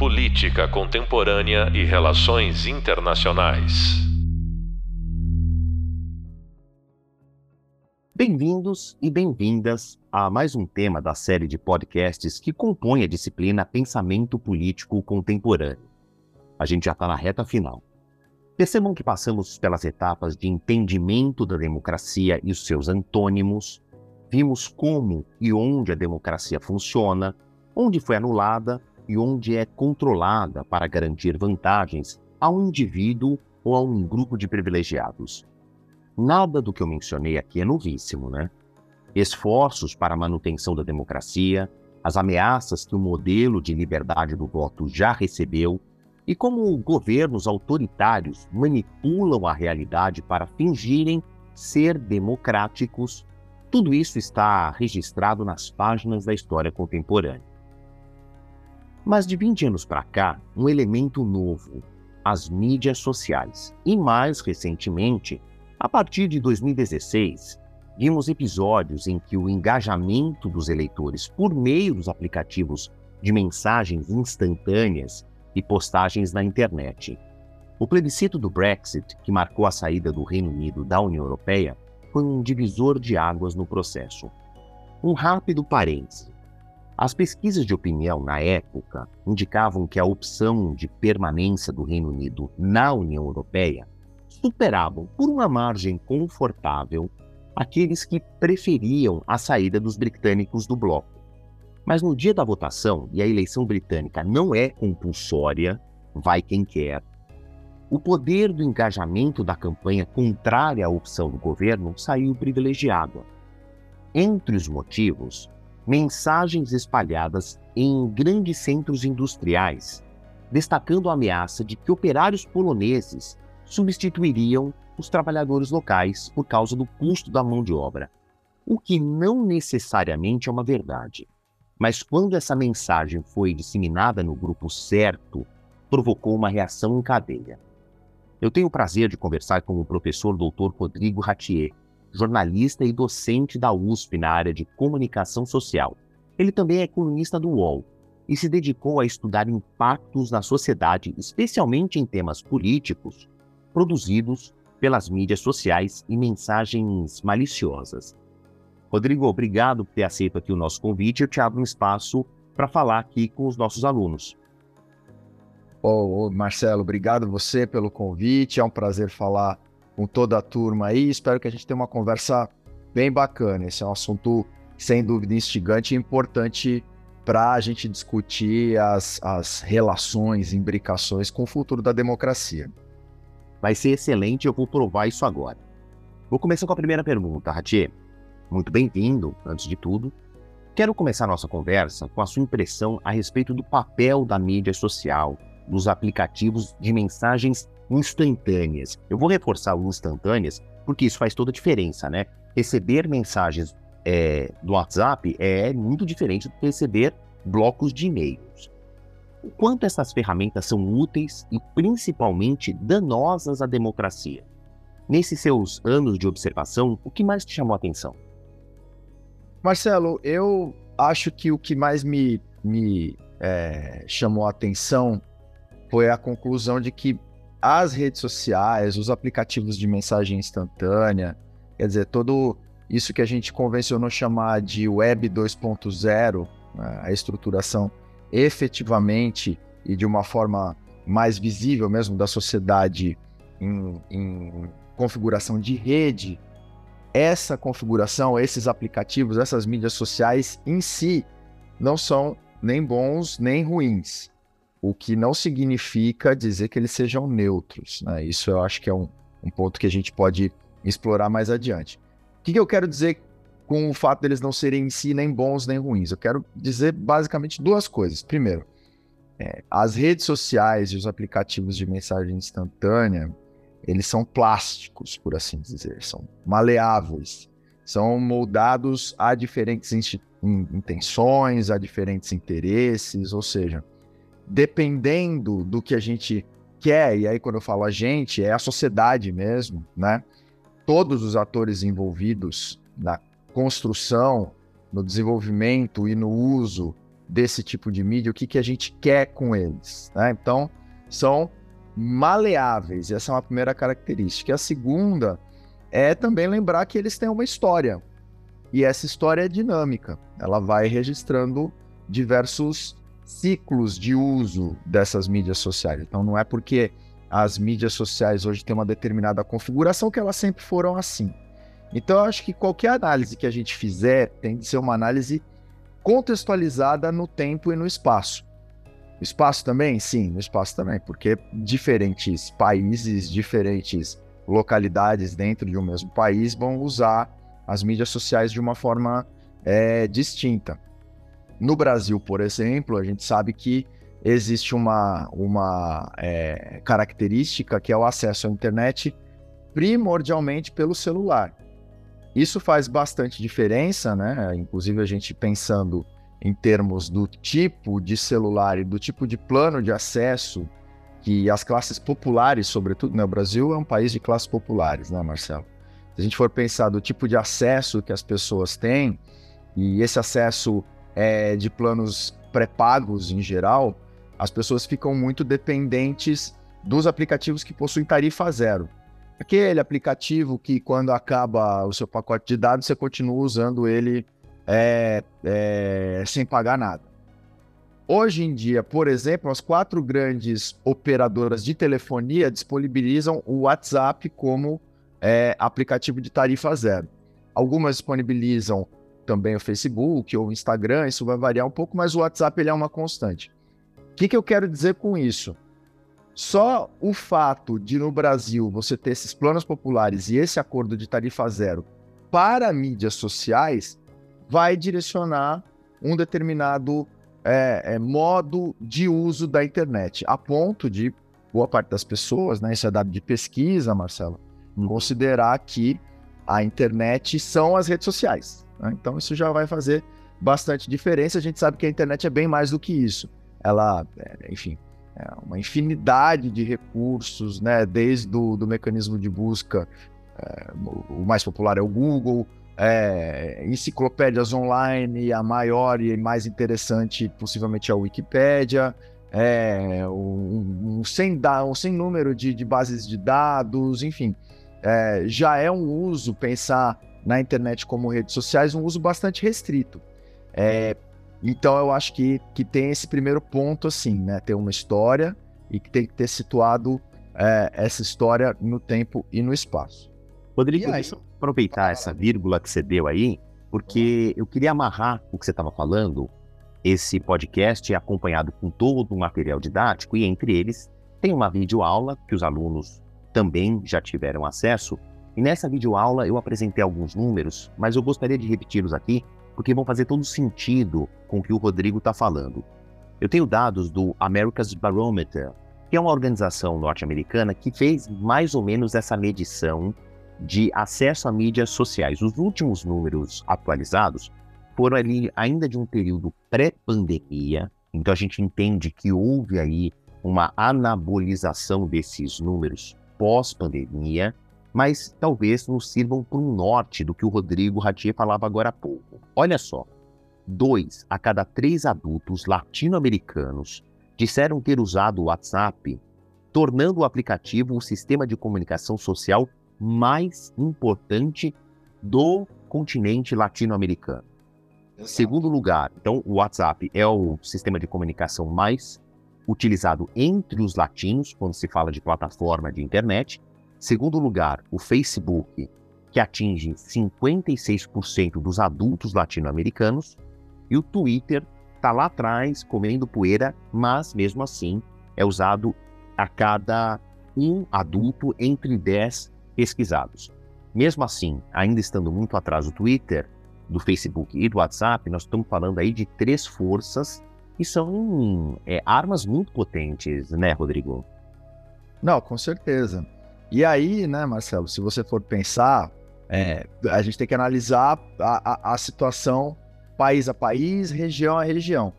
Política Contemporânea e Relações Internacionais. Bem-vindos e bem-vindas a mais um tema da série de podcasts que compõe a disciplina Pensamento Político Contemporâneo. A gente já está na reta final. Percebam que passamos pelas etapas de entendimento da democracia e os seus antônimos, vimos como e onde a democracia funciona, onde foi anulada e onde é controlada para garantir vantagens a um indivíduo ou a um grupo de privilegiados. Nada do que eu mencionei aqui é novíssimo, né? Esforços para a manutenção da democracia, as ameaças que o modelo de liberdade do voto já recebeu e como governos autoritários manipulam a realidade para fingirem ser democráticos, tudo isso está registrado nas páginas da história contemporânea. Mas de 20 anos para cá, um elemento novo, as mídias sociais. E mais recentemente, a partir de 2016, vimos episódios em que o engajamento dos eleitores por meio dos aplicativos de mensagens instantâneas e postagens na internet. O plebiscito do Brexit, que marcou a saída do Reino Unido da União Europeia, foi um divisor de águas no processo. Um rápido parêntese. As pesquisas de opinião na época indicavam que a opção de permanência do Reino Unido na União Europeia superavam por uma margem confortável aqueles que preferiam a saída dos britânicos do bloco. Mas no dia da votação, e a eleição britânica não é compulsória, vai quem quer, o poder do engajamento da campanha contrária à opção do governo saiu privilegiado. Entre os motivos, mensagens espalhadas em grandes centros industriais, destacando a ameaça de que operários poloneses substituiriam os trabalhadores locais por causa do custo da mão de obra, o que não necessariamente é uma verdade. Mas quando essa mensagem foi disseminada no grupo certo, provocou uma reação em cadeia. Eu tenho o prazer de conversar com o professor Dr. Rodrigo Ratier, jornalista e docente da USP na área de comunicação social. Ele também é colunista do UOL e se dedicou a estudar impactos na sociedade, especialmente em temas políticos, produzidos pelas mídias sociais e mensagens maliciosas. Rodrigo, obrigado por ter aceito aqui o nosso convite. Eu te abro um espaço para falar aqui com os nossos alunos. Ô, oh, Marcelo, obrigado você pelo convite. É um prazer falar com toda a turma aí. Espero que a gente tenha uma conversa bem bacana. Esse é um assunto, sem dúvida, instigante e importante para a gente discutir as, as relações, imbricações com o futuro da democracia. Vai ser excelente, eu vou provar isso agora. Vou começar com a primeira pergunta, Ratier. Muito bem-vindo, antes de tudo. Quero começar nossa conversa com a sua impressão a respeito do papel da mídia social, dos aplicativos de mensagens instantâneas. Eu vou reforçar o instantâneas porque isso faz toda a diferença, né? Receber mensagens é, do WhatsApp é muito diferente do que receber blocos de e-mails o quanto essas ferramentas são úteis e principalmente danosas à democracia. Nesses seus anos de observação, o que mais te chamou a atenção? Marcelo, eu acho que o que mais me, me é, chamou a atenção foi a conclusão de que as redes sociais, os aplicativos de mensagem instantânea, quer dizer, todo isso que a gente convencionou chamar de Web 2.0, né, a estruturação efetivamente e de uma forma mais visível mesmo da sociedade em, em configuração de rede, essa configuração, esses aplicativos, essas mídias sociais em si não são nem bons nem ruins. O que não significa dizer que eles sejam neutros. Né? Isso eu acho que é um, um ponto que a gente pode explorar mais adiante. O que, que eu quero dizer com o fato deles não serem em si nem bons nem ruins. Eu quero dizer basicamente duas coisas. Primeiro, é, as redes sociais e os aplicativos de mensagem instantânea, eles são plásticos, por assim dizer, são maleáveis, são moldados a diferentes intenções, a diferentes interesses, ou seja, dependendo do que a gente quer, e aí quando eu falo a gente, é a sociedade mesmo, né? Todos os atores envolvidos na construção, no desenvolvimento e no uso desse tipo de mídia, o que, que a gente quer com eles. Né? Então, são maleáveis, essa é uma primeira característica. E a segunda é também lembrar que eles têm uma história, e essa história é dinâmica, ela vai registrando diversos ciclos de uso dessas mídias sociais. Então, não é porque as mídias sociais hoje têm uma determinada configuração que elas sempre foram assim. Então, eu acho que qualquer análise que a gente fizer tem de ser uma análise contextualizada no tempo e no espaço. No espaço também? Sim, no espaço também, porque diferentes países, diferentes localidades dentro de um mesmo país vão usar as mídias sociais de uma forma é, distinta. No Brasil, por exemplo, a gente sabe que existe uma, uma é, característica que é o acesso à internet primordialmente pelo celular. Isso faz bastante diferença, né? Inclusive a gente pensando em termos do tipo de celular e do tipo de plano de acesso que as classes populares, sobretudo, né? O Brasil é um país de classes populares, né, Marcelo? Se a gente for pensar do tipo de acesso que as pessoas têm, e esse acesso é de planos pré-pagos em geral, as pessoas ficam muito dependentes dos aplicativos que possuem tarifa zero. Aquele aplicativo que, quando acaba o seu pacote de dados, você continua usando ele é, é, sem pagar nada. Hoje em dia, por exemplo, as quatro grandes operadoras de telefonia disponibilizam o WhatsApp como é, aplicativo de tarifa zero. Algumas disponibilizam também o Facebook ou o Instagram, isso vai variar um pouco, mas o WhatsApp ele é uma constante. O que, que eu quero dizer com isso? Só o fato de no Brasil você ter esses planos populares e esse acordo de tarifa zero para mídias sociais vai direcionar um determinado é, é, modo de uso da internet, a ponto de boa parte das pessoas, né, isso é dado de pesquisa, Marcelo, uhum. considerar que a internet são as redes sociais. Né? Então isso já vai fazer bastante diferença. A gente sabe que a internet é bem mais do que isso. Ela, é, enfim, é uma infinidade de recursos, né? Desde o do mecanismo de busca, é, o mais popular é o Google, é, enciclopédias online, a maior e mais interessante possivelmente é a Wikipédia, é, um, um, sem, da, um sem número de, de bases de dados, enfim. É, já é um uso, pensar na internet como redes sociais, um uso bastante restrito. É, então eu acho que, que tem esse primeiro ponto, assim, né? Ter uma história e que tem que ter situado é, essa história no tempo e no espaço. Rodrigo, deixa eu aproveitar essa vírgula que você deu aí, porque eu queria amarrar o que você estava falando. Esse podcast é acompanhado com todo o material didático e entre eles tem uma videoaula que os alunos também já tiveram acesso. E nessa videoaula eu apresentei alguns números, mas eu gostaria de repeti-los aqui porque vão fazer todo sentido com o que o Rodrigo está falando. Eu tenho dados do America's Barometer, que é uma organização norte-americana que fez mais ou menos essa medição de acesso a mídias sociais. Os últimos números atualizados foram ali ainda de um período pré-pandemia, então a gente entende que houve aí uma anabolização desses números pós-pandemia, mas talvez nos sirvam para um norte do que o Rodrigo Ratier falava agora há pouco. Olha só, dois a cada três adultos latino-americanos disseram ter usado o WhatsApp, tornando o aplicativo o sistema de comunicação social mais importante do continente latino-americano. Segundo lugar, então o WhatsApp é o sistema de comunicação mais utilizado entre os latinos quando se fala de plataforma de internet. Segundo lugar, o Facebook, que atinge 56% dos adultos latino-americanos, e o Twitter está lá atrás, comendo poeira, mas mesmo assim é usado a cada um adulto entre 10 pesquisados. Mesmo assim, ainda estando muito atrás do Twitter, do Facebook e do WhatsApp, nós estamos falando aí de três forças que são é, armas muito potentes, né, Rodrigo? Não, com certeza. E aí, né, Marcelo, se você for pensar, é, a gente tem que analisar a, a, a, situação país a país, região a região.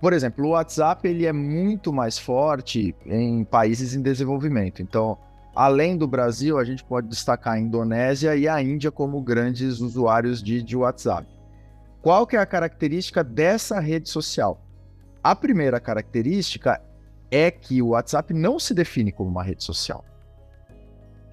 Por exemplo, o WhatsApp ele é muito mais forte em países em desenvolvimento. Então, além do Brasil, a gente pode destacar a Indonésia e a Índia como grandes usuários de, de WhatsApp. Qual que é a característica dessa rede social? A primeira característica é que o WhatsApp não se define como uma rede social.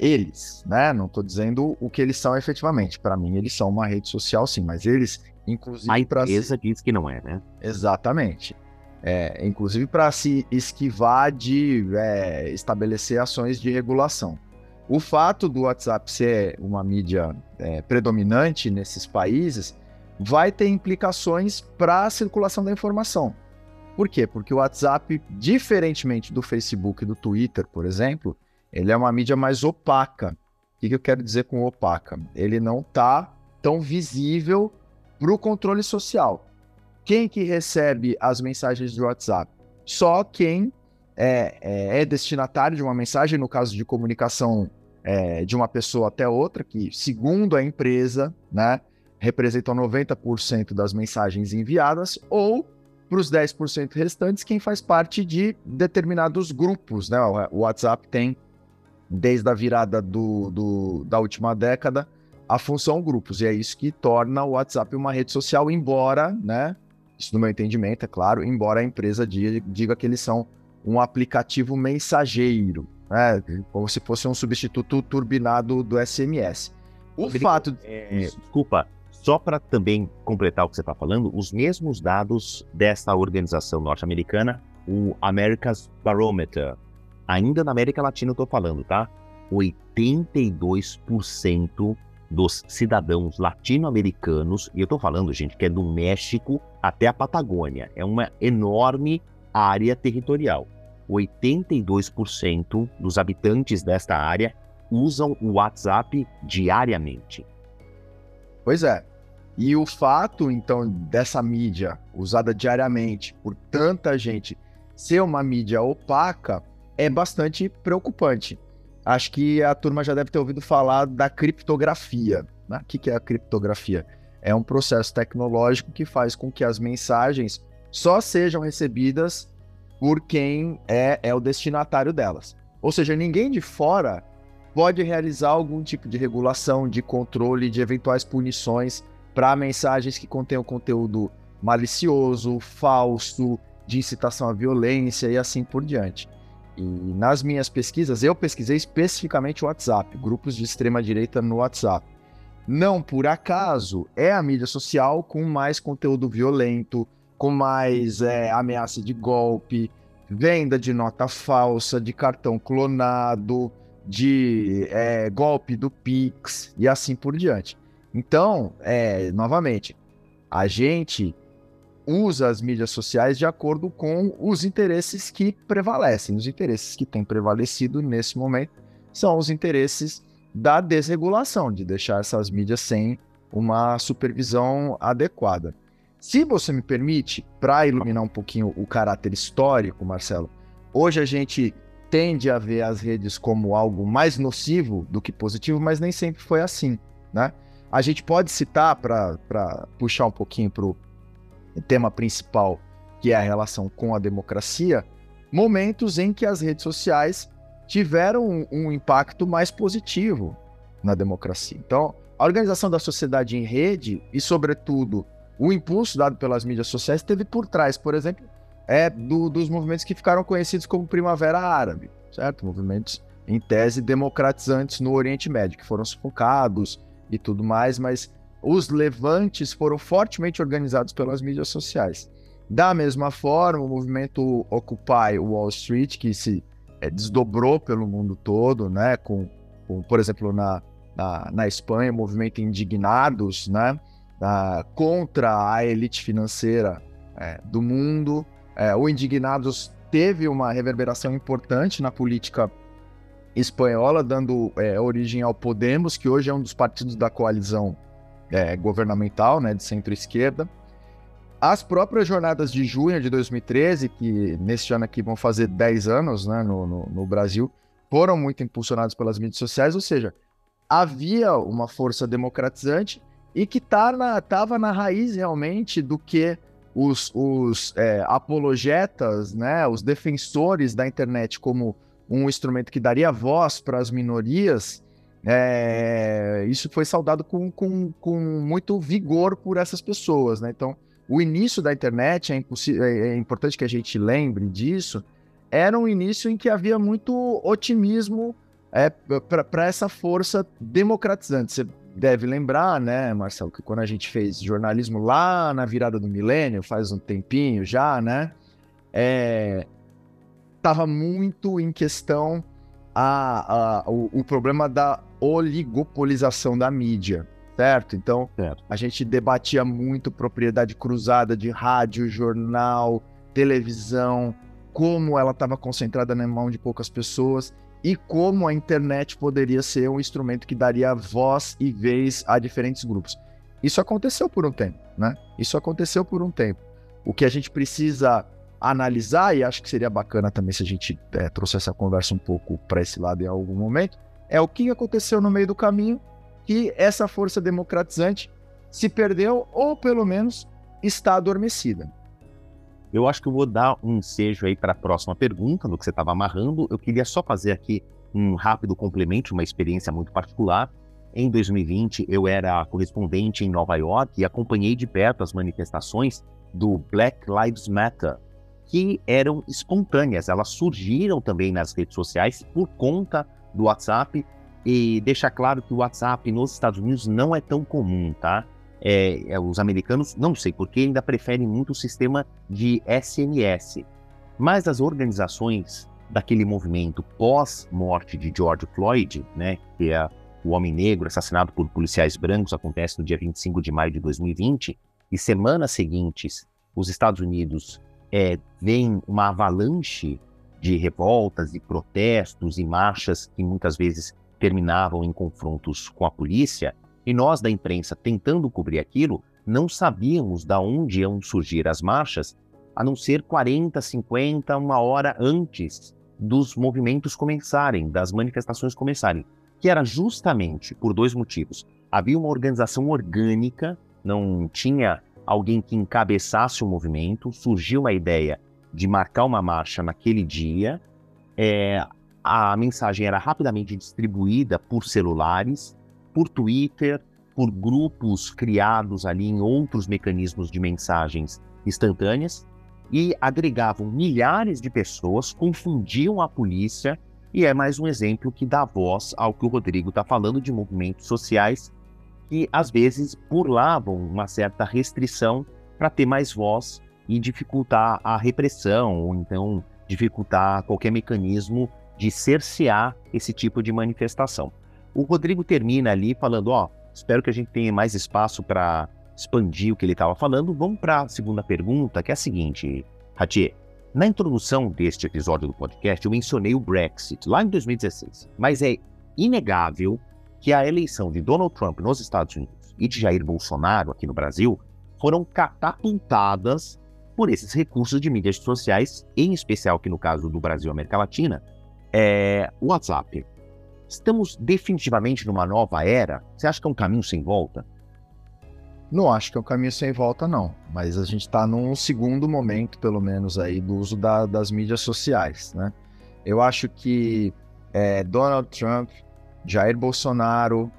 Eles, né? Não estou dizendo o que eles são efetivamente. Para mim, eles são uma rede social, sim, mas eles, inclusive. A empresa diz que não é, né? Exatamente. É, inclusive para se esquivar de é, estabelecer ações de regulação. O fato do WhatsApp ser uma mídia é, predominante nesses países vai ter implicações para a circulação da informação. Por quê? Porque o WhatsApp, diferentemente do Facebook e do Twitter, por exemplo, ele é uma mídia mais opaca. O que, que eu quero dizer com opaca? Ele não está tão visível para o controle social. Quem que recebe as mensagens do WhatsApp? Só quem é, é, é destinatário de uma mensagem, no caso de comunicação é, de uma pessoa até outra, que, segundo a empresa, né, representam 90% das mensagens enviadas, ou para os 10% restantes, quem faz parte de determinados grupos. Né? O WhatsApp tem, desde a virada do, do, da última década, a função grupos, e é isso que torna o WhatsApp uma rede social, embora, né, isso no meu entendimento, é claro, embora a empresa diga, diga que eles são um aplicativo mensageiro, né, como se fosse um substituto turbinado do SMS. O fato. É, desculpa, só para também completar o que você está falando, os mesmos dados dessa organização norte-americana, o America's Barometer, ainda na América Latina eu estou falando, tá? 82% dos cidadãos latino-americanos, e eu estou falando, gente, que é do México até a Patagônia, é uma enorme área territorial. 82% dos habitantes desta área usam o WhatsApp diariamente. Pois é. E o fato, então, dessa mídia usada diariamente por tanta gente ser uma mídia opaca é bastante preocupante. Acho que a turma já deve ter ouvido falar da criptografia. Né? O que é a criptografia? É um processo tecnológico que faz com que as mensagens só sejam recebidas por quem é, é o destinatário delas. Ou seja, ninguém de fora pode realizar algum tipo de regulação, de controle, de eventuais punições para mensagens que contenham conteúdo malicioso, falso, de incitação à violência e assim por diante. E nas minhas pesquisas, eu pesquisei especificamente o WhatsApp, grupos de extrema direita no WhatsApp. Não por acaso é a mídia social com mais conteúdo violento, com mais é, ameaça de golpe, venda de nota falsa, de cartão clonado, de é, golpe do Pix e assim por diante. Então, é, novamente, a gente usa as mídias sociais de acordo com os interesses que prevalecem. Os interesses que têm prevalecido nesse momento são os interesses da desregulação, de deixar essas mídias sem uma supervisão adequada. Se você me permite, para iluminar um pouquinho o caráter histórico, Marcelo, hoje a gente tende a ver as redes como algo mais nocivo do que positivo, mas nem sempre foi assim, né? A gente pode citar, para puxar um pouquinho para o tema principal, que é a relação com a democracia, momentos em que as redes sociais tiveram um, um impacto mais positivo na democracia. Então, a organização da sociedade em rede e, sobretudo, o impulso dado pelas mídias sociais teve por trás, por exemplo, é do, dos movimentos que ficaram conhecidos como Primavera Árabe, certo? Movimentos em tese democratizantes no Oriente Médio, que foram sufocados, e tudo mais, mas os levantes foram fortemente organizados pelas mídias sociais. Da mesma forma, o movimento Occupy Wall Street, que se é, desdobrou pelo mundo todo, né, com, com por exemplo, na, na, na, Espanha, o movimento Indignados, né, na, contra a elite financeira é, do mundo. É, o Indignados teve uma reverberação importante na política espanhola, dando origem ao Podemos, que hoje é um dos partidos da coalizão é, governamental, né, de centro-esquerda. As próprias jornadas de junho de 2013, que neste ano aqui vão fazer 10 anos né, no, no, no Brasil, foram muito impulsionadas pelas mídias sociais, ou seja, havia uma força democratizante e que estava tá na, na raiz realmente do que os, os é, apologetas, né, os defensores da internet como um instrumento que daria voz para as minorias, é, isso foi saudado com, com, com muito vigor por essas pessoas, né? Então, o início da internet, é, é, é importante que a gente lembre disso, era um início em que havia muito otimismo é, para essa força democratizante. Você deve lembrar, né, Marcelo, que quando a gente fez jornalismo lá na virada do milênio, faz um tempinho já, né, é, muito em questão a, a, o, o problema da oligopolização da mídia certo? Então, certo. a gente debatia muito propriedade cruzada de rádio, jornal, televisão, como ela estava concentrada na mão de poucas pessoas e como a internet poderia ser um instrumento que daria voz e vez a diferentes grupos. Isso aconteceu por um tempo, né? Isso aconteceu por um tempo. O que a gente precisa analisar, e acho que seria bacana também se a gente é, trouxesse essa conversa um pouco para esse lado em algum momento, é o que aconteceu no meio do caminho que essa força democratizante se perdeu ou pelo menos está adormecida. Eu acho que eu vou dar um ensejo aí para a próxima pergunta, no que você estava amarrando. Eu queria só fazer aqui um rápido complemento, uma experiência muito particular. Em 2020, eu era correspondente em Nova York e acompanhei de perto as manifestações do Black Lives Matter, que eram espontâneas. Elas surgiram também nas redes sociais por conta do WhatsApp e deixar claro que o WhatsApp nos Estados Unidos não é tão comum, tá? É, é, os americanos, não sei porquê, ainda preferem muito o sistema de SMS. Mas as organizações daquele movimento pós-morte de George Floyd, né, que é o homem negro assassinado por policiais brancos, acontece no dia 25 de maio de 2020, e semanas seguintes, os Estados Unidos é, veem uma avalanche de revoltas e protestos e marchas que muitas vezes terminavam em confrontos com a polícia, e nós da imprensa tentando cobrir aquilo, não sabíamos de onde iam surgir as marchas, a não ser 40, 50, uma hora antes dos movimentos começarem, das manifestações começarem, que era justamente por dois motivos. Havia uma organização orgânica, não tinha alguém que encabeçasse o movimento, surgiu a ideia de marcar uma marcha naquele dia, é, a mensagem era rapidamente distribuída por celulares, por Twitter, por grupos criados ali em outros mecanismos de mensagens instantâneas e agregavam milhares de pessoas, confundiam a polícia e é mais um exemplo que dá voz ao que o Rodrigo está falando de movimentos sociais que às vezes burlavam uma certa restrição para ter mais voz e dificultar a repressão ou então dificultar qualquer mecanismo de cercear esse tipo de manifestação. O Rodrigo termina ali falando: ó, espero que a gente tenha mais espaço para expandir o que ele estava falando. Vamos para a segunda pergunta, que é a seguinte, Ratier. Na introdução deste episódio do podcast, eu mencionei o Brexit lá em 2016, mas é inegável que a eleição de Donald Trump nos Estados Unidos e de Jair Bolsonaro aqui no Brasil foram catapultadas por esses recursos de mídias sociais, em especial que no caso do Brasil e América Latina, é, WhatsApp. Estamos definitivamente numa nova era? Você acha que é um caminho sem volta? Não acho que é um caminho sem volta, não. Mas a gente está num segundo momento, pelo menos, aí, do uso da, das mídias sociais, né? Eu acho que é, Donald Trump, Jair Bolsonaro,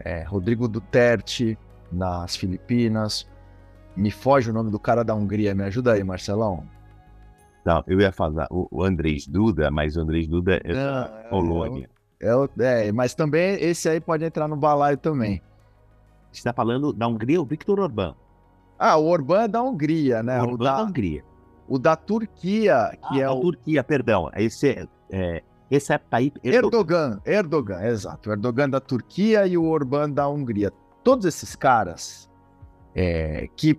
é, Rodrigo Duterte nas Filipinas, me foge o nome do cara da Hungria, me ajuda aí, Marcelão. Não, eu ia falar o, o Andrés Duda, mas o Andrés Duda é da Polônia. É, é, é, mas também esse aí pode entrar no balaio também. Você está falando da Hungria, o Victor Orbán. Ah, o Orbán é da Hungria, né? O, o da, da Hungria. O da Turquia, que ah, é o. Turquia, perdão. Esse é, esse é Tayyip Erdogan. Erdogan, Erdogan, exato. Erdogan da Turquia e o Orbán da Hungria. Todos esses caras é, que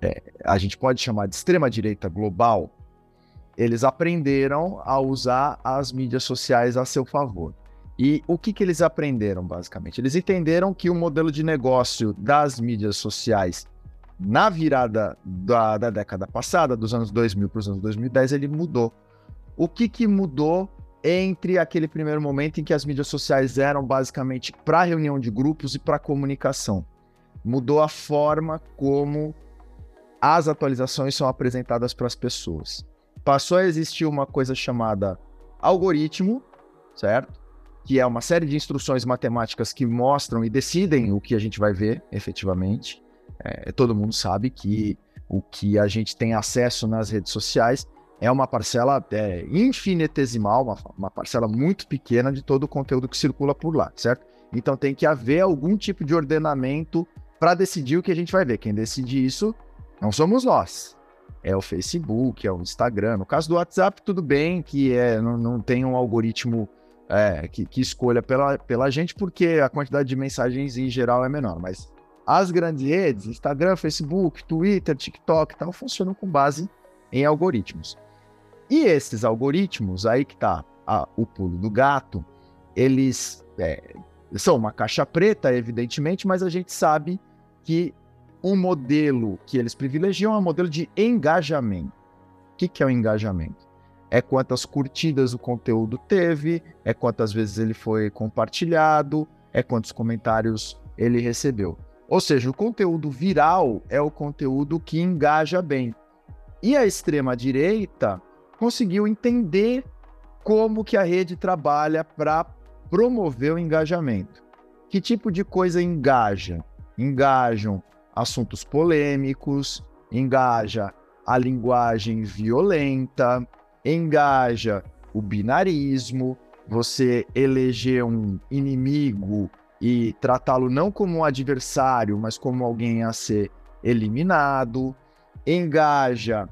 é, a gente pode chamar de extrema-direita global, eles aprenderam a usar as mídias sociais a seu favor. E o que, que eles aprenderam, basicamente? Eles entenderam que o modelo de negócio das mídias sociais na virada da, da década passada, dos anos 2000 para os anos 2010, ele mudou. O que, que mudou entre aquele primeiro momento em que as mídias sociais eram basicamente para reunião de grupos e para comunicação? Mudou a forma como as atualizações são apresentadas para as pessoas passou a existir uma coisa chamada algoritmo, certo? Que é uma série de instruções matemáticas que mostram e decidem o que a gente vai ver efetivamente. É, todo mundo sabe que o que a gente tem acesso nas redes sociais é uma parcela é, infinitesimal, uma, uma parcela muito pequena de todo o conteúdo que circula por lá, certo? Então tem que haver algum tipo de ordenamento para decidir o que a gente vai ver. Quem decide isso não somos nós. É o Facebook, é o Instagram. No caso do WhatsApp, tudo bem que é, não, não tem um algoritmo é, que, que, escolha pela, pela gente, porque a quantidade de mensagens em geral é menor. Mas as grandes redes, Instagram, Facebook, Twitter, TikTok e tal, funcionam com base em algoritmos. E esses algoritmos, aí que está o pulo do gato, eles é, são uma caixa preta, evidentemente, mas a gente sabe que um modelo que eles privilegiam é um modelo de engajamento. O que, que é o engajamento? É quantas curtidas o conteúdo teve, é quantas vezes ele foi compartilhado, é quantos comentários ele recebeu. Ou seja, o conteúdo viral é o conteúdo que engaja bem. E a extrema direita conseguiu entender como que a rede trabalha para promover o engajamento. Que tipo de coisa engaja? Engajam assuntos polêmicos, engaja a linguagem violenta, engaja o binarismo, você eleger um inimigo e tratá-lo não como um adversário, mas como alguém a ser eliminado, engaja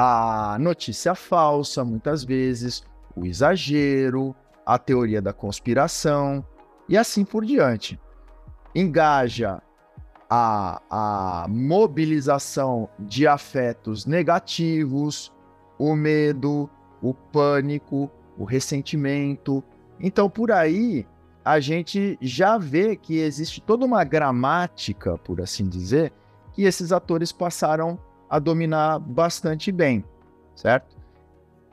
a notícia falsa, muitas vezes, o exagero, a teoria da conspiração e assim por diante. Engaja a, a mobilização de afetos negativos, o medo, o pânico, o ressentimento. Então, por aí, a gente já vê que existe toda uma gramática, por assim dizer, que esses atores passaram a dominar bastante bem, certo?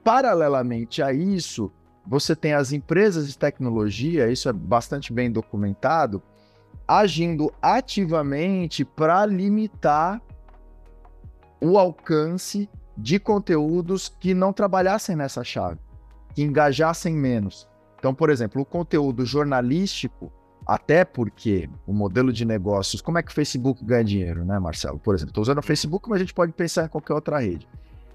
Paralelamente a isso, você tem as empresas de tecnologia, isso é bastante bem documentado, agindo ativamente para limitar o alcance de conteúdos que não trabalhassem nessa chave, que engajassem menos. Então, por exemplo, o conteúdo jornalístico, até porque o modelo de negócios, como é que o Facebook ganha dinheiro, né, Marcelo? Por exemplo, estou usando o Facebook, mas a gente pode pensar em qualquer outra rede.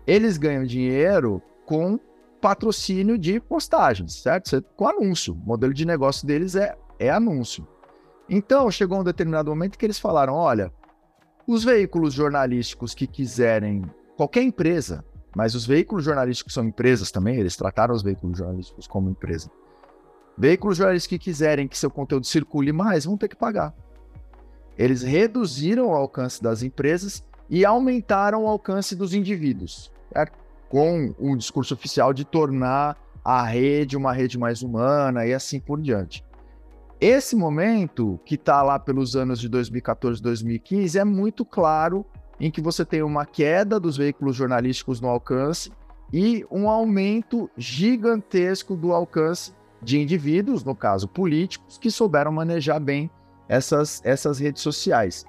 Eles ganham dinheiro com patrocínio de postagens, certo? Com anúncio. O modelo de negócio deles é, é anúncio. Então, chegou um determinado momento que eles falaram: olha, os veículos jornalísticos que quiserem, qualquer empresa, mas os veículos jornalísticos são empresas também, eles trataram os veículos jornalísticos como empresa. Veículos jornalísticos que quiserem que seu conteúdo circule mais vão ter que pagar. Eles reduziram o alcance das empresas e aumentaram o alcance dos indivíduos, certo? com um discurso oficial de tornar a rede uma rede mais humana e assim por diante. Esse momento, que está lá pelos anos de 2014 2015, é muito claro em que você tem uma queda dos veículos jornalísticos no alcance e um aumento gigantesco do alcance de indivíduos, no caso políticos, que souberam manejar bem essas, essas redes sociais.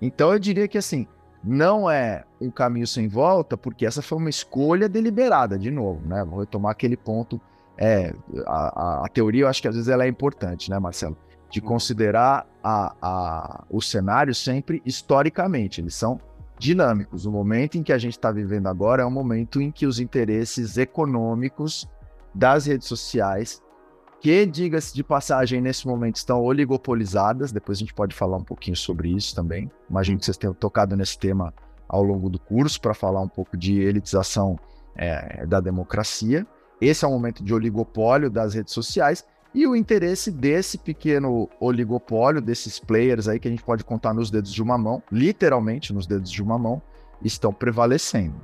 Então eu diria que assim, não é um caminho sem volta, porque essa foi uma escolha deliberada, de novo, né? Vou retomar aquele ponto é, a, a, a, teoria, eu acho que às vezes ela é importante, né, Marcelo? De uhum. considerar a, a, o cenário sempre historicamente, eles são dinâmicos. O momento em que a gente está vivendo agora é um momento em que os interesses econômicos das redes sociais, que, diga-se de passagem, nesse momento estão oligopolizadas, depois a gente pode falar um pouquinho sobre isso também. Imagino que vocês tenham tocado nesse tema ao longo do curso para falar um pouco de elitização é, da democracia. Esse é o momento de oligopólio das redes sociais e o interesse desse pequeno oligopólio, desses players aí que a gente pode contar nos dedos de uma mão, literalmente nos dedos de uma mão, estão prevalecendo.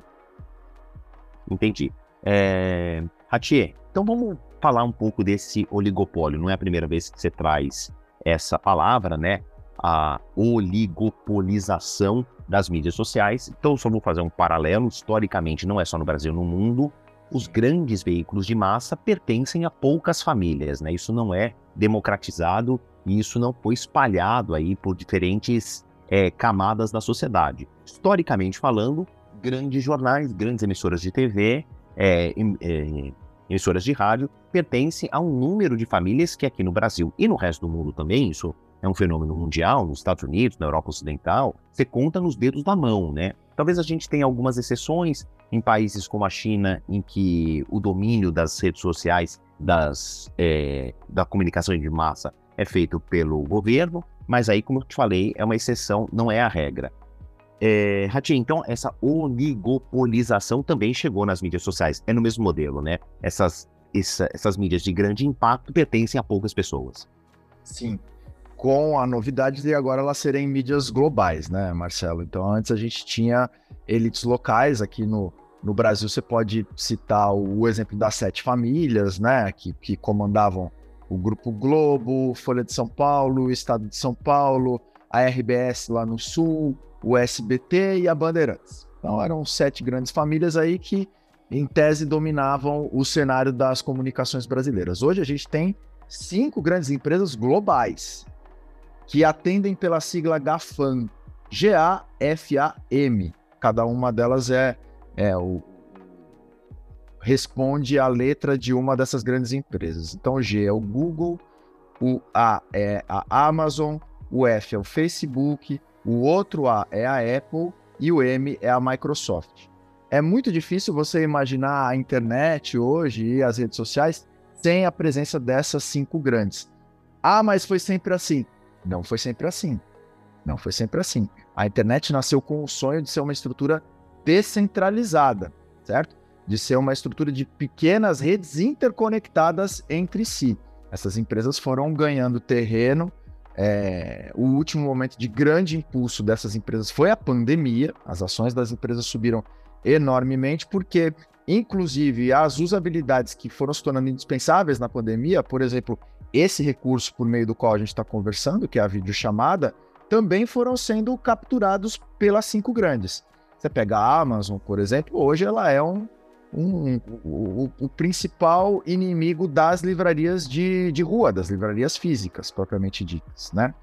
Entendi. É... Ratier, então vamos falar um pouco desse oligopólio. Não é a primeira vez que você traz essa palavra, né? A oligopolização das mídias sociais. Então, só vou fazer um paralelo. Historicamente, não é só no Brasil, no mundo, os grandes veículos de massa pertencem a poucas famílias, né? Isso não é democratizado e isso não foi espalhado aí por diferentes é, camadas da sociedade. Historicamente falando, grandes jornais, grandes emissoras de TV, é, é, emissoras de rádio pertencem a um número de famílias que aqui no Brasil e no resto do mundo também, isso é um fenômeno mundial, nos Estados Unidos, na Europa Ocidental, você conta nos dedos da mão, né? Talvez a gente tenha algumas exceções em países como a China, em que o domínio das redes sociais, das, é, da comunicação de massa é feito pelo governo, mas aí, como eu te falei, é uma exceção, não é a regra. É, então essa oligopolização também chegou nas mídias sociais. É no mesmo modelo, né? Essas, essa, essas mídias de grande impacto pertencem a poucas pessoas. Sim. Com a novidade de agora elas serem mídias globais, né, Marcelo? Então antes a gente tinha elites locais aqui no, no Brasil. Você pode citar o, o exemplo das sete famílias, né, que, que comandavam o Grupo Globo, Folha de São Paulo, Estado de São Paulo, a RBS lá no Sul, o SBT e a Bandeirantes. Então eram sete grandes famílias aí que, em tese, dominavam o cenário das comunicações brasileiras. Hoje a gente tem cinco grandes empresas globais que atendem pela sigla GAFAM, G-A-F-A-M. Cada uma delas é, é o, responde à letra de uma dessas grandes empresas. Então, o G é o Google, o A é a Amazon, o F é o Facebook, o outro A é a Apple e o M é a Microsoft. É muito difícil você imaginar a internet hoje e as redes sociais sem a presença dessas cinco grandes. Ah, mas foi sempre assim. Não foi sempre assim. Não foi sempre assim. A internet nasceu com o sonho de ser uma estrutura descentralizada, certo? De ser uma estrutura de pequenas redes interconectadas entre si. Essas empresas foram ganhando terreno é, o último momento de grande impulso dessas empresas foi a pandemia. As ações das empresas subiram enormemente, porque, inclusive, as usabilidades que foram se tornando indispensáveis na pandemia, por exemplo, esse recurso por meio do qual a gente está conversando, que é a videochamada, também foram sendo capturados pelas cinco grandes. Você pega a Amazon, por exemplo, hoje ela é um, um, o, o, principal inimigo das livrarias de, de rua, das livrarias físicas, propriamente ditas, né?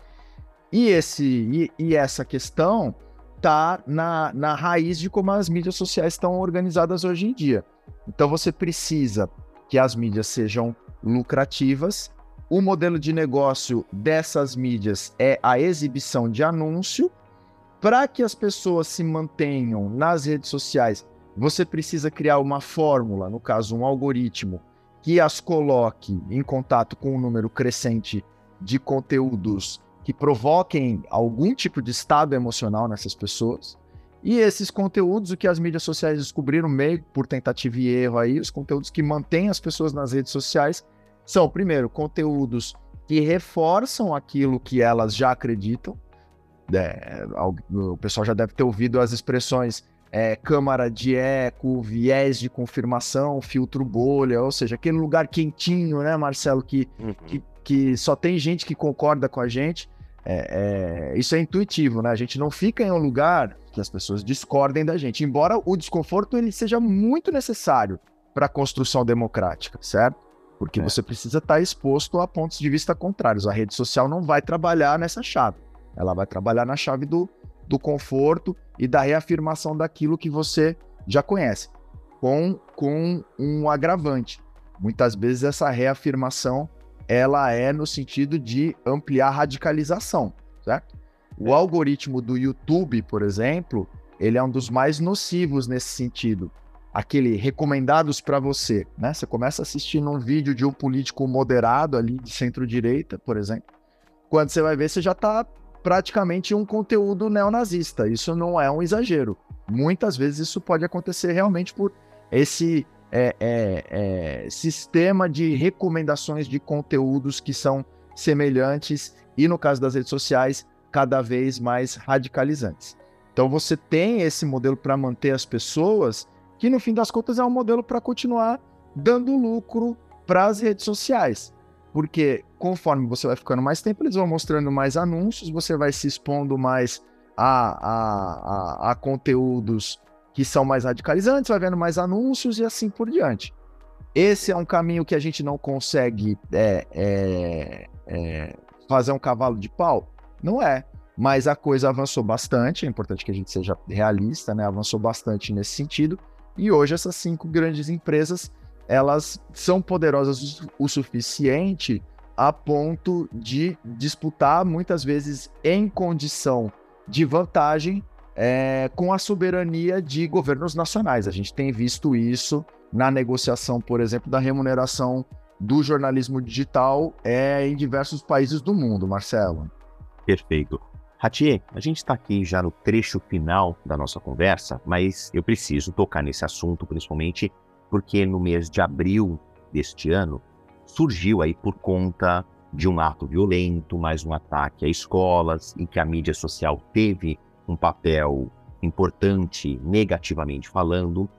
E, esse, e, e essa questão está na, na raiz de como as mídias sociais estão organizadas hoje em dia. Então você precisa que as mídias sejam lucrativas. O modelo de negócio dessas mídias é a exibição de anúncio para que as pessoas se mantenham nas redes sociais você precisa criar uma fórmula, no caso, um algoritmo, que as coloque em contato com um número crescente de conteúdos que provoquem algum tipo de estado emocional nessas pessoas. E esses conteúdos, o que as mídias sociais descobriram meio por tentativa e erro aí, os conteúdos que mantêm as pessoas nas redes sociais são, primeiro, conteúdos que reforçam aquilo que elas já acreditam. É, o pessoal já deve ter ouvido as expressões é, câmara de eco, viés de confirmação, filtro bolha, ou seja, aquele lugar quentinho, né, Marcelo, que, uhum. que, que, só tem gente que concorda com a gente. É, é, isso é intuitivo, né? A gente não fica em um lugar que as pessoas discordem da gente, embora o desconforto ele seja muito necessário para a construção democrática, certo? Porque é. você precisa estar tá exposto a pontos de vista contrários. A rede social não vai trabalhar nessa chave. Ela vai trabalhar na chave do, do conforto e da reafirmação daquilo que você já conhece, com, com um agravante. Muitas vezes essa reafirmação ela é no sentido de ampliar a radicalização, certo? O algoritmo do YouTube, por exemplo, ele é um dos mais nocivos nesse sentido. Aquele recomendados para você, né? Você começa assistindo um vídeo de um político moderado ali de centro-direita, por exemplo. Quando você vai ver, você já está praticamente um conteúdo neonazista. Isso não é um exagero. Muitas vezes isso pode acontecer realmente por esse é, é, é, sistema de recomendações de conteúdos que são semelhantes e, no caso das redes sociais, cada vez mais radicalizantes. Então você tem esse modelo para manter as pessoas, que no fim das contas é um modelo para continuar dando lucro para as redes sociais. Porque conforme você vai ficando mais tempo, eles vão mostrando mais anúncios, você vai se expondo mais a, a, a, a conteúdos que são mais radicalizantes, vai vendo mais anúncios e assim por diante. Esse é um caminho que a gente não consegue é, é, é, fazer um cavalo de pau? Não é. Mas a coisa avançou bastante, é importante que a gente seja realista, né? Avançou bastante nesse sentido. E hoje essas cinco grandes empresas elas são poderosas o suficiente a ponto de disputar, muitas vezes em condição de vantagem, é, com a soberania de governos nacionais. A gente tem visto isso na negociação, por exemplo, da remuneração do jornalismo digital é, em diversos países do mundo, Marcelo. Perfeito. Ratier, a gente está aqui já no trecho final da nossa conversa, mas eu preciso tocar nesse assunto, principalmente porque no mês de abril deste ano surgiu aí por conta de um ato violento, mais um ataque a escolas, em que a mídia social teve um papel importante, negativamente falando.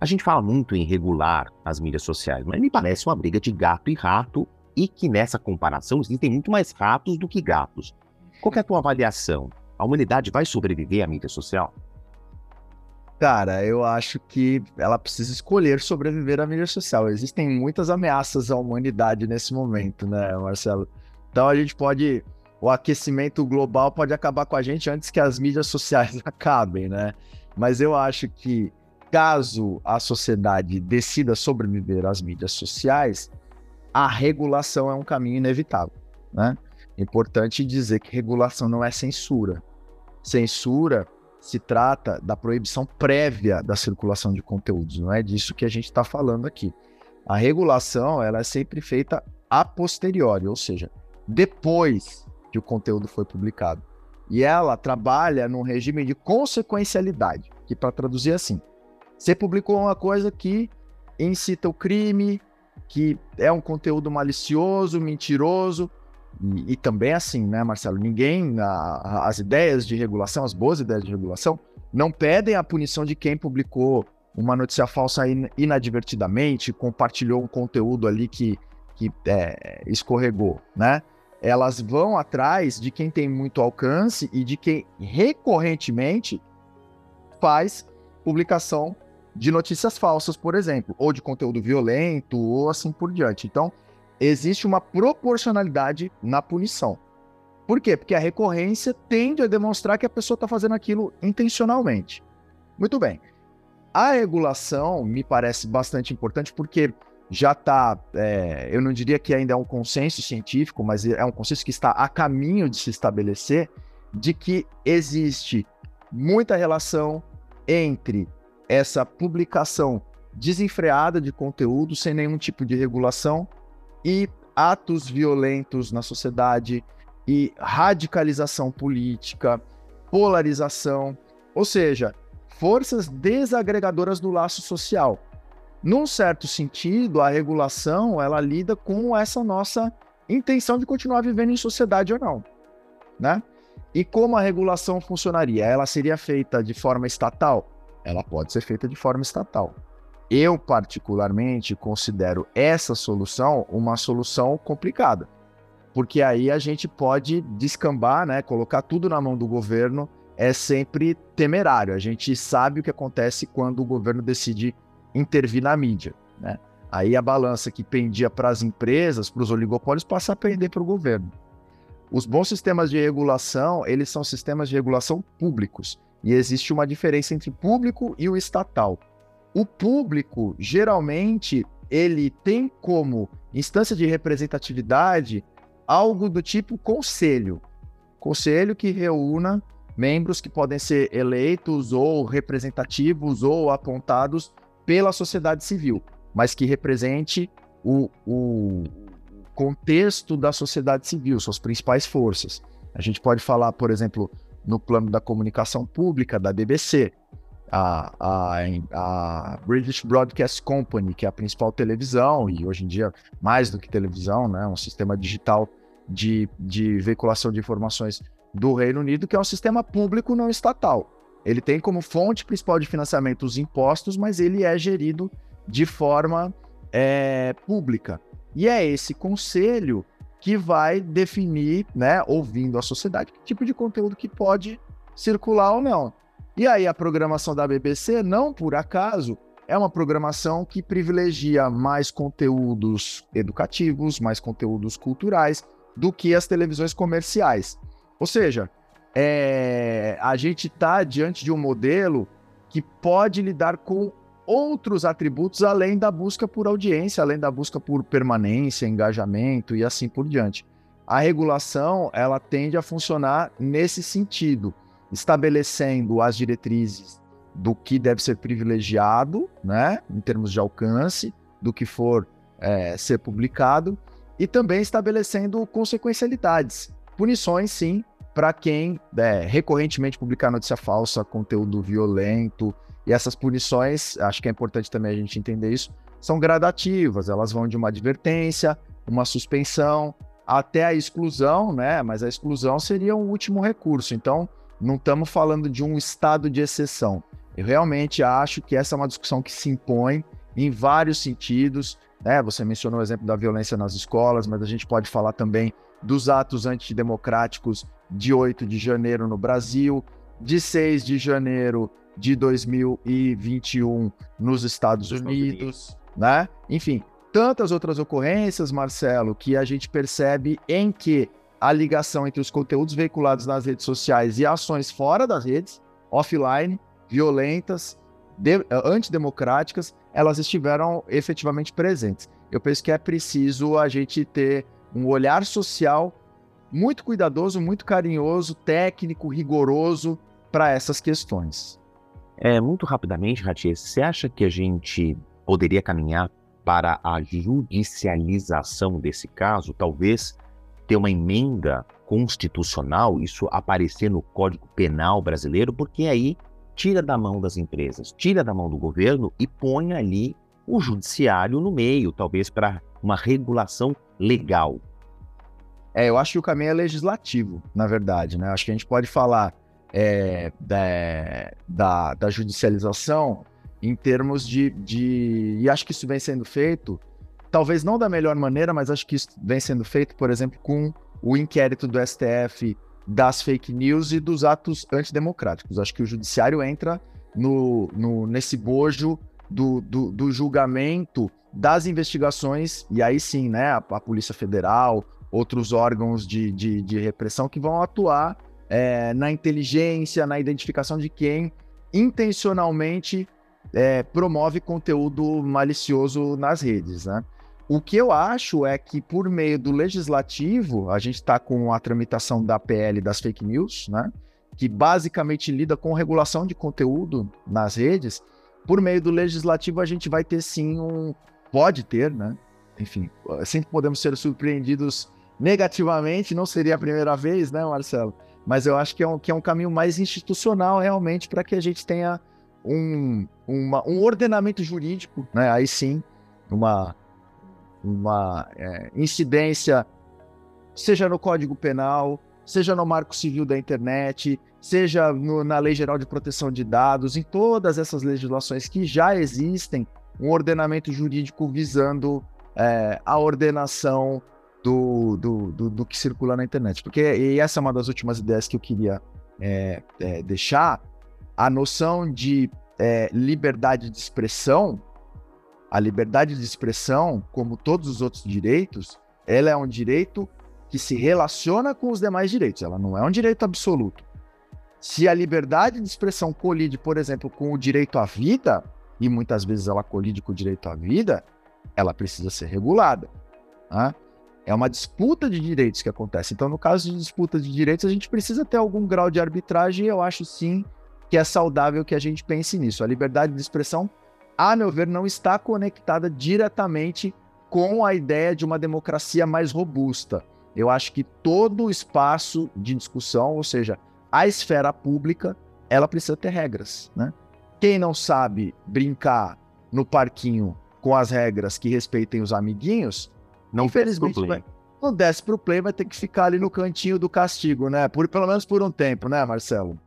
A gente fala muito em regular as mídias sociais, mas me parece uma briga de gato e rato, e que nessa comparação existem muito mais ratos do que gatos. Qual é a tua avaliação? A humanidade vai sobreviver à mídia social? Cara, eu acho que ela precisa escolher sobreviver à mídia social. Existem muitas ameaças à humanidade nesse momento, né, Marcelo? Então a gente pode. O aquecimento global pode acabar com a gente antes que as mídias sociais acabem, né? Mas eu acho que caso a sociedade decida sobreviver às mídias sociais, a regulação é um caminho inevitável, né? Importante dizer que regulação não é censura. Censura se trata da proibição prévia da circulação de conteúdos, não é disso que a gente está falando aqui. A regulação ela é sempre feita a posteriori, ou seja, depois que o conteúdo foi publicado. E ela trabalha num regime de consequencialidade, que para traduzir assim, você publicou uma coisa que incita o crime, que é um conteúdo malicioso, mentiroso, e, também assim, né, Marcelo? Ninguém, a, as ideias de regulação, as boas ideias de regulação, não pedem a punição de quem publicou uma notícia falsa in, inadvertidamente, compartilhou um conteúdo ali que, que é, escorregou, né? Elas vão atrás de quem tem muito alcance e de quem recorrentemente faz publicação de notícias falsas, por exemplo, ou de conteúdo violento, ou assim por diante. Então, existe uma proporcionalidade na punição. Por quê? Porque a recorrência tende a demonstrar que a pessoa está fazendo aquilo intencionalmente. Muito bem. A regulação me parece bastante importante porque já está, é, eu não diria que ainda é um consenso científico, mas é um consenso que está a caminho de se estabelecer de que existe muita relação entre essa publicação desenfreada de conteúdo sem nenhum tipo de regulação e atos violentos na sociedade e radicalização política, polarização, ou seja, forças desagregadoras do laço social. Num certo sentido, a regulação ela lida com essa nossa intenção de continuar vivendo em sociedade ou não, né? E como a regulação funcionaria? Ela seria feita de forma estatal? Ela pode ser feita de forma estatal. Eu, particularmente, considero essa solução uma solução complicada, porque aí a gente pode descambar, né, colocar tudo na mão do governo é sempre temerário. A gente sabe o que acontece quando o governo decide intervir na mídia, né? Aí a balança que pendia para as empresas, para os oligopólios, passa a pender para o governo. Os bons sistemas de regulação, eles são sistemas de regulação públicos. E existe uma diferença entre público e o estatal. O público, geralmente, ele tem como instância de representatividade algo do tipo conselho. Conselho que reúna membros que podem ser eleitos ou representativos ou apontados pela sociedade civil, mas que represente o, o contexto da sociedade civil, suas principais forças. A gente pode falar, por exemplo, no plano da comunicação pública da BBC, a, a, a, British Broadcast Company, que é a principal televisão, e hoje em dia mais do que televisão, né, um sistema digital de, de veiculação de informações do Reino Unido, que é um sistema público não estatal. Ele tem como fonte principal de financiamento os impostos, mas ele é gerido de forma é, pública. E é esse conselho que vai definir, né, ouvindo a sociedade, que tipo de conteúdo que pode circular ou não. E aí a programação da BBC, não por acaso, é uma programação que privilegia mais conteúdos educativos, mais conteúdos culturais do que as televisões comerciais. Ou seja, é, a gente está diante de um modelo que pode lidar com outros atributos além da busca por audiência, além da busca por permanência, engajamento e assim por diante. A regulação, ela tende a funcionar nesse sentido, estabelecendo as diretrizes do que deve ser privilegiado, né, em termos de alcance, do que for é, ser publicado, e também estabelecendo consequencialidades, punições, sim, para quem é, recorrentemente publicar notícia falsa, conteúdo violento, e essas punições, acho que é importante também a gente entender isso, são gradativas, elas vão de uma advertência, uma suspensão, até a exclusão, né? Mas a exclusão seria um último recurso. Então, não estamos falando de um estado de exceção. Eu realmente acho que essa é uma discussão que se impõe em vários sentidos. Né? Você mencionou o exemplo da violência nas escolas, mas a gente pode falar também dos atos antidemocráticos de 8 de janeiro no Brasil, de 6 de janeiro de 2021 nos Estados Unidos, né? Enfim, tantas outras ocorrências, Marcelo, que a gente percebe em que a ligação entre os conteúdos veiculados nas redes sociais e ações fora das redes, offline, violentas, de, antidemocráticas, elas estiveram efetivamente presentes. Eu penso que é preciso a gente ter um olhar social muito cuidadoso, muito carinhoso, técnico, rigoroso para essas questões. É, muito rapidamente, Ratier, você acha que a gente poderia caminhar para a judicialização desse caso? Talvez ter uma emenda constitucional, isso aparecer no Código Penal brasileiro, porque aí tira da mão das empresas, tira da mão do governo e põe ali o judiciário no meio, talvez para uma regulação legal. É, eu acho que o caminho é legislativo, na verdade, né? Acho que a gente pode falar é, da, da, da, judicialização em termos de, de. E acho que isso vem sendo feito, talvez não da melhor maneira, mas acho que isso vem sendo feito, por exemplo, com o inquérito do STF das fake news e dos atos antidemocráticos. Acho que o judiciário entra no, no nesse bojo do, do, do, julgamento das investigações, e aí sim, né, a, a Polícia Federal, outros órgãos de, de, de repressão que vão atuar é, na inteligência, na identificação de quem intencionalmente é, promove conteúdo malicioso nas redes, né? O que eu acho é que, por meio do legislativo, a gente está com a tramitação da PL das fake news, né? Que basicamente lida com regulação de conteúdo nas redes. Por meio do legislativo, a gente vai ter sim um. Pode ter, né? Enfim, sempre podemos ser surpreendidos negativamente, não seria a primeira vez, né, Marcelo? Mas eu acho que é um, que é um caminho mais institucional, realmente, para que a gente tenha um, uma, um ordenamento jurídico, né? Aí sim, uma uma é, incidência, seja no Código Penal, seja no Marco Civil da Internet, seja no, na Lei Geral de Proteção de Dados, em todas essas legislações que já existem, um ordenamento jurídico visando é, a ordenação do, do, do, do, que circula na internet. Porque, e essa é uma das últimas ideias que eu queria é, é, deixar, a noção de é, liberdade de expressão a liberdade de expressão, como todos os outros direitos, ela é um direito que se relaciona com os demais direitos, ela não é um direito absoluto. Se a liberdade de expressão colide, por exemplo, com o direito à vida, e muitas vezes ela colide com o direito à vida, ela precisa ser regulada. Né? É uma disputa de direitos que acontece. Então, no caso de disputa de direitos, a gente precisa ter algum grau de arbitragem, e eu acho sim que é saudável que a gente pense nisso. A liberdade de expressão a meu ver, não está conectada diretamente com a ideia de uma democracia mais robusta. Eu acho que todo o espaço de discussão, ou seja, a esfera pública, ela precisa ter regras, né? Quem não sabe brincar no parquinho com as regras que respeitem os amiguinhos, não infelizmente vai, não desce pro play, vai ter que ficar ali no cantinho do castigo, né? Por pelo menos por um tempo, né, Marcelo?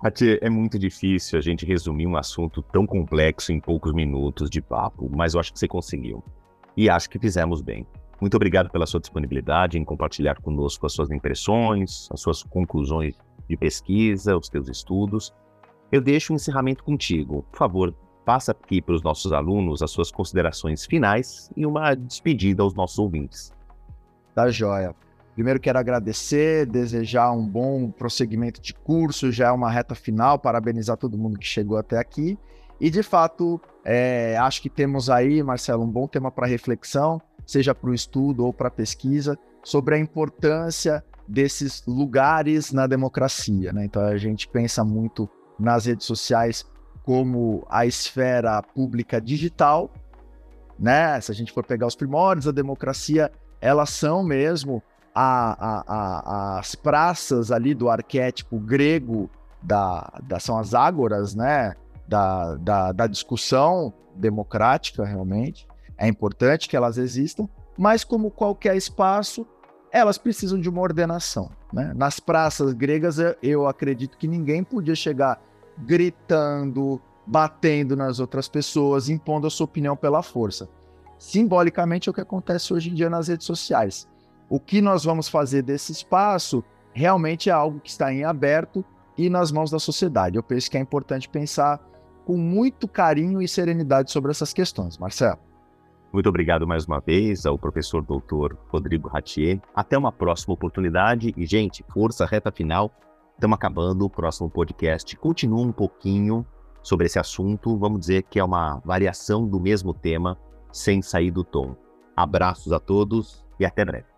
Pati, é muito difícil a gente resumir um assunto tão complexo em poucos minutos de papo, mas eu acho que você conseguiu. E acho que fizemos bem. Muito obrigado pela sua disponibilidade em compartilhar conosco as suas impressões, as suas conclusões de pesquisa, os seus estudos. Eu deixo o encerramento contigo. Por favor, passa aqui para os nossos alunos as suas considerações finais e uma despedida aos nossos ouvintes. Tá joia. Primeiro quero agradecer, desejar um bom prosseguimento de curso, já é uma reta final, parabenizar todo mundo que chegou até aqui. E de fato, é, acho que temos aí, Marcelo, um bom tema para reflexão, seja para o estudo ou para a pesquisa, sobre a importância desses lugares na democracia. Né? Então a gente pensa muito nas redes sociais como a esfera pública digital, né? Se a gente for pegar os primórdios da democracia, elas são mesmo a, a, as praças ali do arquétipo grego da, da são as ágoras, né? Da, da, da discussão democrática realmente. É importante que elas existam, mas como qualquer espaço, elas precisam de uma ordenação. Né? Nas praças gregas, eu acredito que ninguém podia chegar gritando, batendo nas outras pessoas, impondo a sua opinião pela força. Simbolicamente é o que acontece hoje em dia nas redes sociais. O que nós vamos fazer desse espaço realmente é algo que está em aberto e nas mãos da sociedade. Eu penso que é importante pensar com muito carinho e serenidade sobre essas questões. Marcelo. Muito obrigado mais uma vez ao professor doutor Rodrigo Ratier. Até uma próxima oportunidade e, gente, força reta final. Estamos acabando o próximo podcast. Continua um pouquinho sobre esse assunto. Vamos dizer que é uma variação do mesmo tema, sem sair do tom. Abraços a todos e até breve.